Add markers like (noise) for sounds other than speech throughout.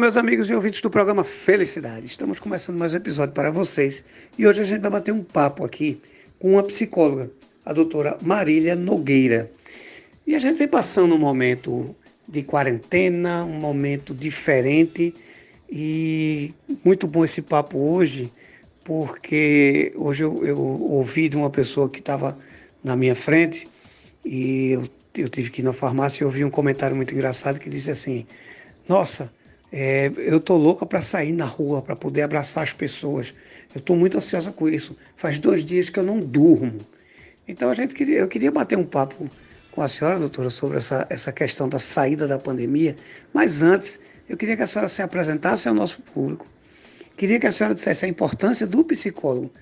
meus amigos e ouvintes do programa Felicidade. Estamos começando mais um episódio para vocês e hoje a gente vai bater um papo aqui com uma psicóloga, a doutora Marília Nogueira. E a gente vem passando um momento de quarentena, um momento diferente e muito bom esse papo hoje, porque hoje eu, eu ouvi de uma pessoa que estava na minha frente e eu, eu tive que ir na farmácia e ouvi um comentário muito engraçado que disse assim: Nossa, é, eu tô louca para sair na rua, para poder abraçar as pessoas. Eu estou muito ansiosa com isso. Faz dois dias que eu não durmo. Então a gente queria, eu queria bater um papo com a senhora, doutora, sobre essa, essa questão da saída da pandemia. Mas antes, eu queria que a senhora se apresentasse ao nosso público. Queria que a senhora dissesse a importância do psicólogo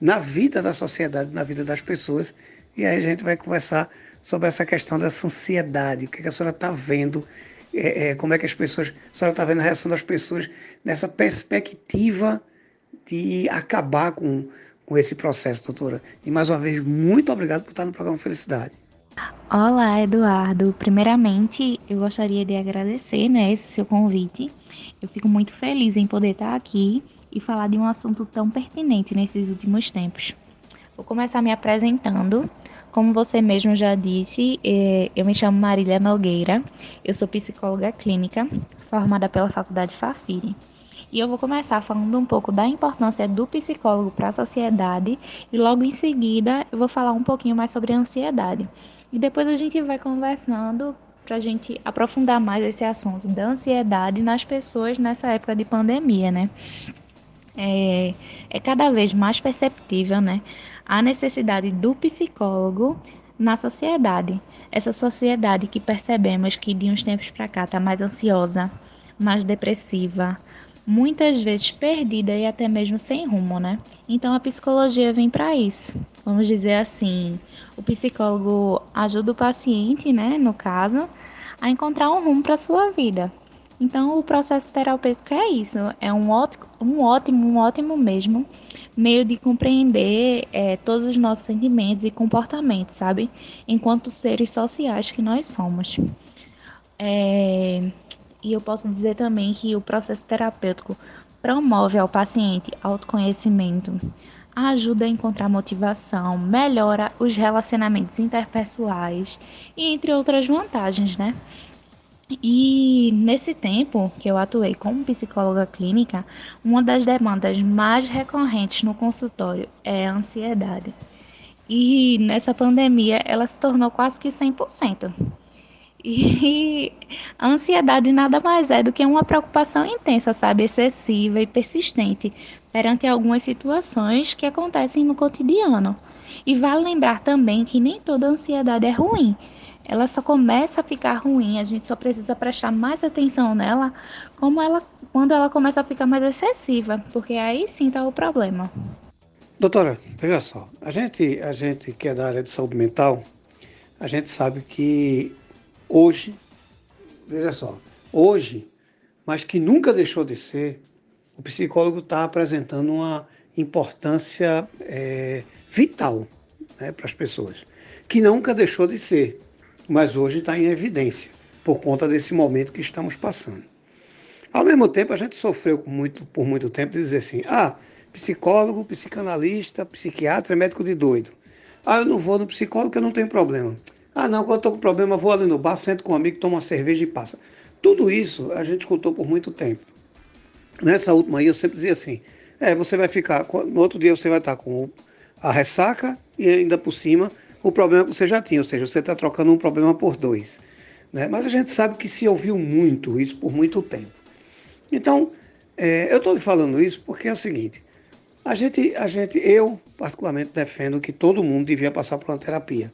na vida da sociedade, na vida das pessoas. E aí a gente vai conversar sobre essa questão dessa ansiedade, o que a senhora está vendo é, é, como é que as pessoas, a senhora está vendo a reação das pessoas nessa perspectiva de acabar com, com esse processo, doutora. E mais uma vez, muito obrigado por estar no programa Felicidade. Olá, Eduardo. Primeiramente, eu gostaria de agradecer né, esse seu convite. Eu fico muito feliz em poder estar aqui e falar de um assunto tão pertinente nesses últimos tempos. Vou começar me apresentando. Como você mesmo já disse, é, eu me chamo Marília Nogueira, eu sou psicóloga clínica, formada pela Faculdade Fafiri. E eu vou começar falando um pouco da importância do psicólogo para a sociedade e logo em seguida eu vou falar um pouquinho mais sobre a ansiedade. E depois a gente vai conversando para a gente aprofundar mais esse assunto da ansiedade nas pessoas nessa época de pandemia, né? É, é cada vez mais perceptível, né? a necessidade do psicólogo na sociedade. Essa sociedade que percebemos que de uns tempos para cá está mais ansiosa, mais depressiva, muitas vezes perdida e até mesmo sem rumo, né? Então a psicologia vem para isso. Vamos dizer assim, o psicólogo ajuda o paciente, né, no caso, a encontrar um rumo para sua vida. Então o processo terapêutico é isso, é um ótimo, um ótimo, um ótimo mesmo meio de compreender é, todos os nossos sentimentos e comportamentos, sabe? Enquanto seres sociais que nós somos. É, e eu posso dizer também que o processo terapêutico promove ao paciente autoconhecimento, ajuda a encontrar motivação, melhora os relacionamentos interpessoais e entre outras vantagens, né? E nesse tempo que eu atuei como psicóloga clínica, uma das demandas mais recorrentes no consultório é a ansiedade. E nessa pandemia ela se tornou quase que 100%. E (laughs) a ansiedade nada mais é do que uma preocupação intensa, sabe, excessiva e persistente perante algumas situações que acontecem no cotidiano. E vale lembrar também que nem toda ansiedade é ruim ela só começa a ficar ruim, a gente só precisa prestar mais atenção nela como ela, quando ela começa a ficar mais excessiva, porque aí sim está o problema. Doutora, veja só, a gente, a gente que é da área de saúde mental, a gente sabe que hoje, veja só, hoje, mas que nunca deixou de ser, o psicólogo está apresentando uma importância é, vital né, para as pessoas, que nunca deixou de ser mas hoje está em evidência por conta desse momento que estamos passando. Ao mesmo tempo, a gente sofreu muito, por muito tempo de dizer assim: ah, psicólogo, psicanalista, psiquiatra médico de doido. Ah, eu não vou no psicólogo porque eu não tenho problema. Ah, não, quando eu estou com problema, vou ali no bar, sento com um amigo, tomo uma cerveja e passa. Tudo isso a gente escutou por muito tempo. Nessa última aí, eu sempre dizia assim: é, você vai ficar, no outro dia você vai estar com a ressaca e ainda por cima o problema que você já tinha, ou seja, você está trocando um problema por dois. Né? Mas a gente sabe que se ouviu muito isso por muito tempo. Então, é, eu estou lhe falando isso porque é o seguinte: a gente, a gente, eu particularmente defendo que todo mundo devia passar por uma terapia.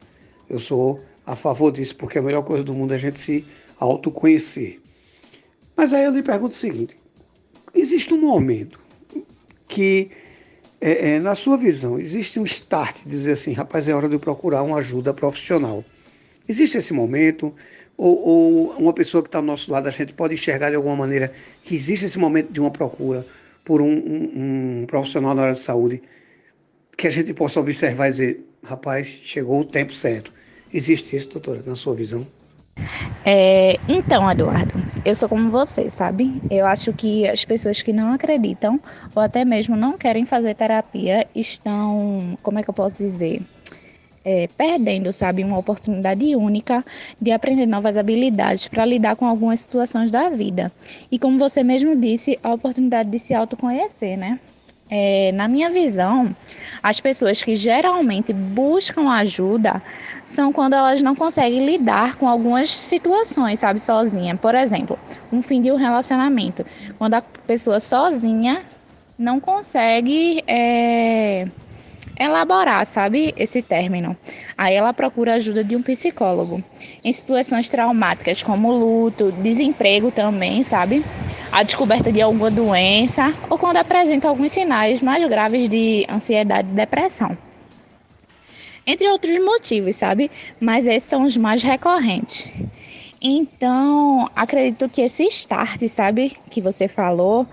Eu sou a favor disso porque a melhor coisa do mundo é a gente se autoconhecer. Mas aí eu lhe pergunto o seguinte: existe um momento que é, é, na sua visão, existe um start dizer assim, rapaz, é hora de eu procurar uma ajuda profissional. Existe esse momento? Ou, ou uma pessoa que está ao nosso lado, a gente pode enxergar de alguma maneira que existe esse momento de uma procura por um, um, um profissional na área de saúde que a gente possa observar e dizer, rapaz, chegou o tempo certo. Existe isso, doutora, na sua visão? É, então, Eduardo, eu sou como você, sabe? Eu acho que as pessoas que não acreditam ou até mesmo não querem fazer terapia estão, como é que eu posso dizer? É, perdendo, sabe, uma oportunidade única de aprender novas habilidades para lidar com algumas situações da vida. E como você mesmo disse, a oportunidade de se autoconhecer, né? É, na minha visão, as pessoas que geralmente buscam ajuda são quando elas não conseguem lidar com algumas situações, sabe, sozinha. Por exemplo, um fim de um relacionamento. Quando a pessoa sozinha não consegue é, elaborar, sabe, esse término. Aí ela procura ajuda de um psicólogo. Em situações traumáticas como luto, desemprego também, sabe? A descoberta de alguma doença ou quando apresenta alguns sinais mais graves de ansiedade e depressão. Entre outros motivos, sabe? Mas esses são os mais recorrentes. Então, acredito que esse start, sabe, que você falou,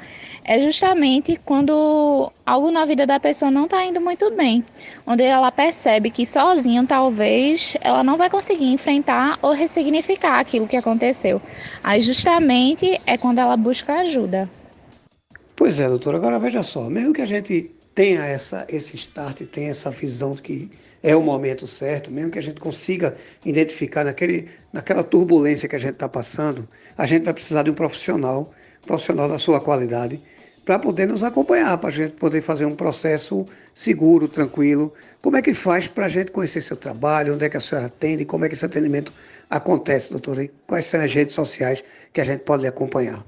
é justamente quando algo na vida da pessoa não está indo muito bem, onde ela percebe que sozinha talvez ela não vai conseguir enfrentar ou ressignificar aquilo que aconteceu. Aí, justamente, é quando ela busca ajuda. Pois é, doutora. Agora veja só, mesmo que a gente tenha essa, esse start, tenha essa visão de que é o momento certo, mesmo que a gente consiga identificar naquele, naquela turbulência que a gente está passando, a gente vai precisar de um profissional, profissional da sua qualidade, para poder nos acompanhar, para a gente poder fazer um processo seguro, tranquilo. Como é que faz para a gente conhecer seu trabalho, onde é que a senhora atende, como é que esse atendimento acontece, doutora? E quais são as redes sociais que a gente pode acompanhar?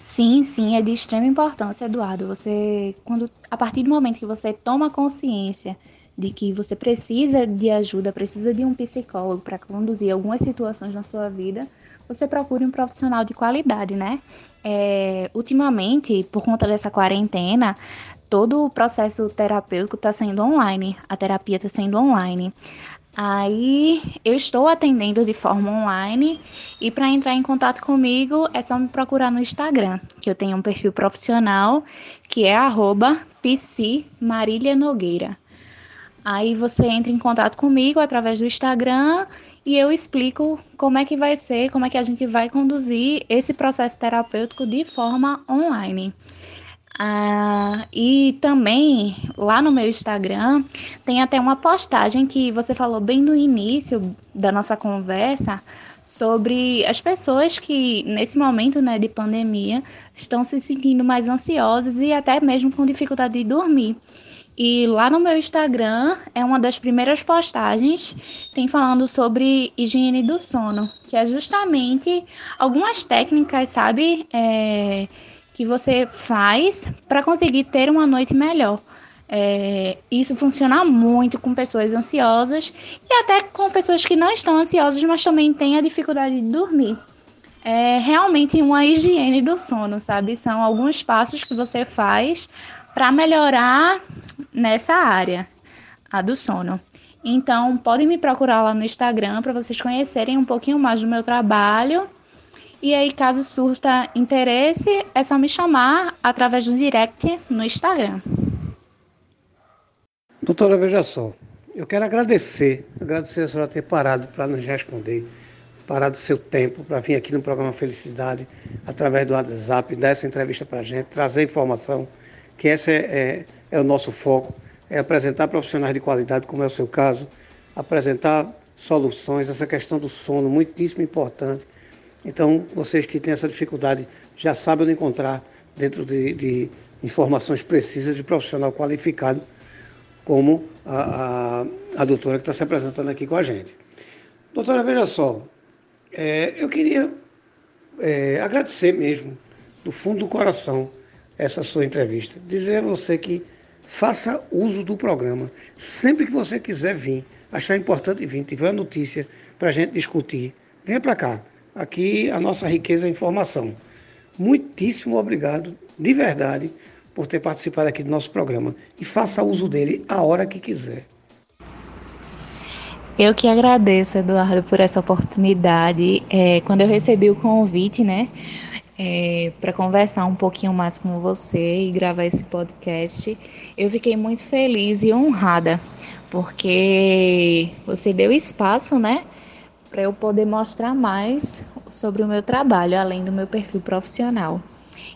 Sim, sim, é de extrema importância, Eduardo. Você, quando, a partir do momento que você toma consciência de que você precisa de ajuda, precisa de um psicólogo para conduzir algumas situações na sua vida, você procure um profissional de qualidade, né? É, ultimamente, por conta dessa quarentena, todo o processo terapêutico está sendo online, a terapia está sendo online. Aí eu estou atendendo de forma online e para entrar em contato comigo é só me procurar no Instagram, que eu tenho um perfil profissional que é arroba Nogueira. Aí você entra em contato comigo através do Instagram e eu explico como é que vai ser, como é que a gente vai conduzir esse processo terapêutico de forma online. Ah, e também lá no meu Instagram tem até uma postagem que você falou bem no início da nossa conversa sobre as pessoas que nesse momento né, de pandemia estão se sentindo mais ansiosas e até mesmo com dificuldade de dormir. E lá no meu Instagram é uma das primeiras postagens, tem falando sobre higiene do sono, que é justamente algumas técnicas, sabe, é, que você faz para conseguir ter uma noite melhor. É, isso funciona muito com pessoas ansiosas e até com pessoas que não estão ansiosas, mas também têm a dificuldade de dormir. É realmente uma higiene do sono, sabe? São alguns passos que você faz para melhorar nessa área, a do sono. Então, podem me procurar lá no Instagram para vocês conhecerem um pouquinho mais do meu trabalho. E aí, caso surta interesse, é só me chamar através do direct no Instagram. Doutora, veja só, eu quero agradecer, agradecer a senhora ter parado para nos responder, parado seu tempo para vir aqui no programa Felicidade, através do WhatsApp, dar essa entrevista para a gente, trazer informação que esse é, é, é o nosso foco, é apresentar profissionais de qualidade, como é o seu caso, apresentar soluções, essa questão do sono, muitíssimo importante. Então, vocês que têm essa dificuldade já sabem encontrar dentro de, de informações precisas de profissional qualificado, como a, a, a doutora que está se apresentando aqui com a gente. Doutora, veja só, é, eu queria é, agradecer mesmo, do fundo do coração, essa sua entrevista. Dizer a você que faça uso do programa. Sempre que você quiser vir, achar importante vir, tiver notícia para a gente discutir, venha para cá. Aqui a nossa riqueza é informação. Muitíssimo obrigado, de verdade, por ter participado aqui do nosso programa. E faça uso dele a hora que quiser. Eu que agradeço, Eduardo, por essa oportunidade. É, quando eu recebi o convite, né, é, para conversar um pouquinho mais com você e gravar esse podcast. Eu fiquei muito feliz e honrada, porque você deu espaço, né, para eu poder mostrar mais sobre o meu trabalho, além do meu perfil profissional.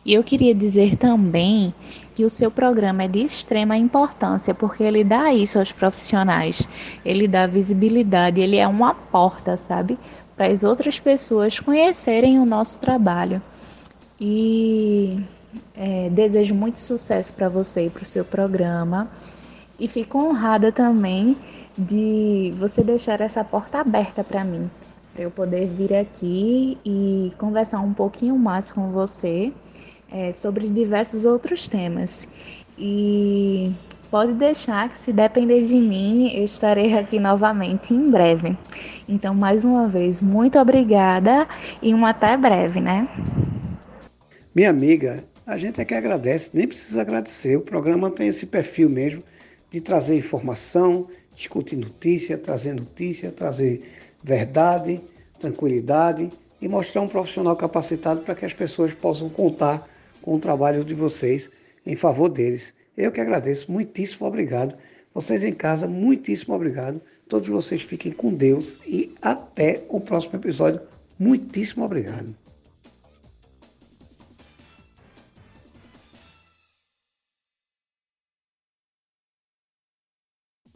E eu queria dizer também que o seu programa é de extrema importância, porque ele dá isso aos profissionais, ele dá visibilidade, ele é uma porta, sabe, para as outras pessoas conhecerem o nosso trabalho. E é, desejo muito sucesso para você e para o seu programa. E fico honrada também de você deixar essa porta aberta para mim, para eu poder vir aqui e conversar um pouquinho mais com você é, sobre diversos outros temas. E pode deixar que, se depender de mim, eu estarei aqui novamente em breve. Então, mais uma vez, muito obrigada e um até breve, né? Minha amiga, a gente é que agradece, nem precisa agradecer. O programa tem esse perfil mesmo de trazer informação, discutir notícia, trazer notícia, trazer verdade, tranquilidade e mostrar um profissional capacitado para que as pessoas possam contar com o trabalho de vocês em favor deles. Eu que agradeço, muitíssimo obrigado. Vocês em casa, muitíssimo obrigado. Todos vocês fiquem com Deus e até o próximo episódio. Muitíssimo obrigado.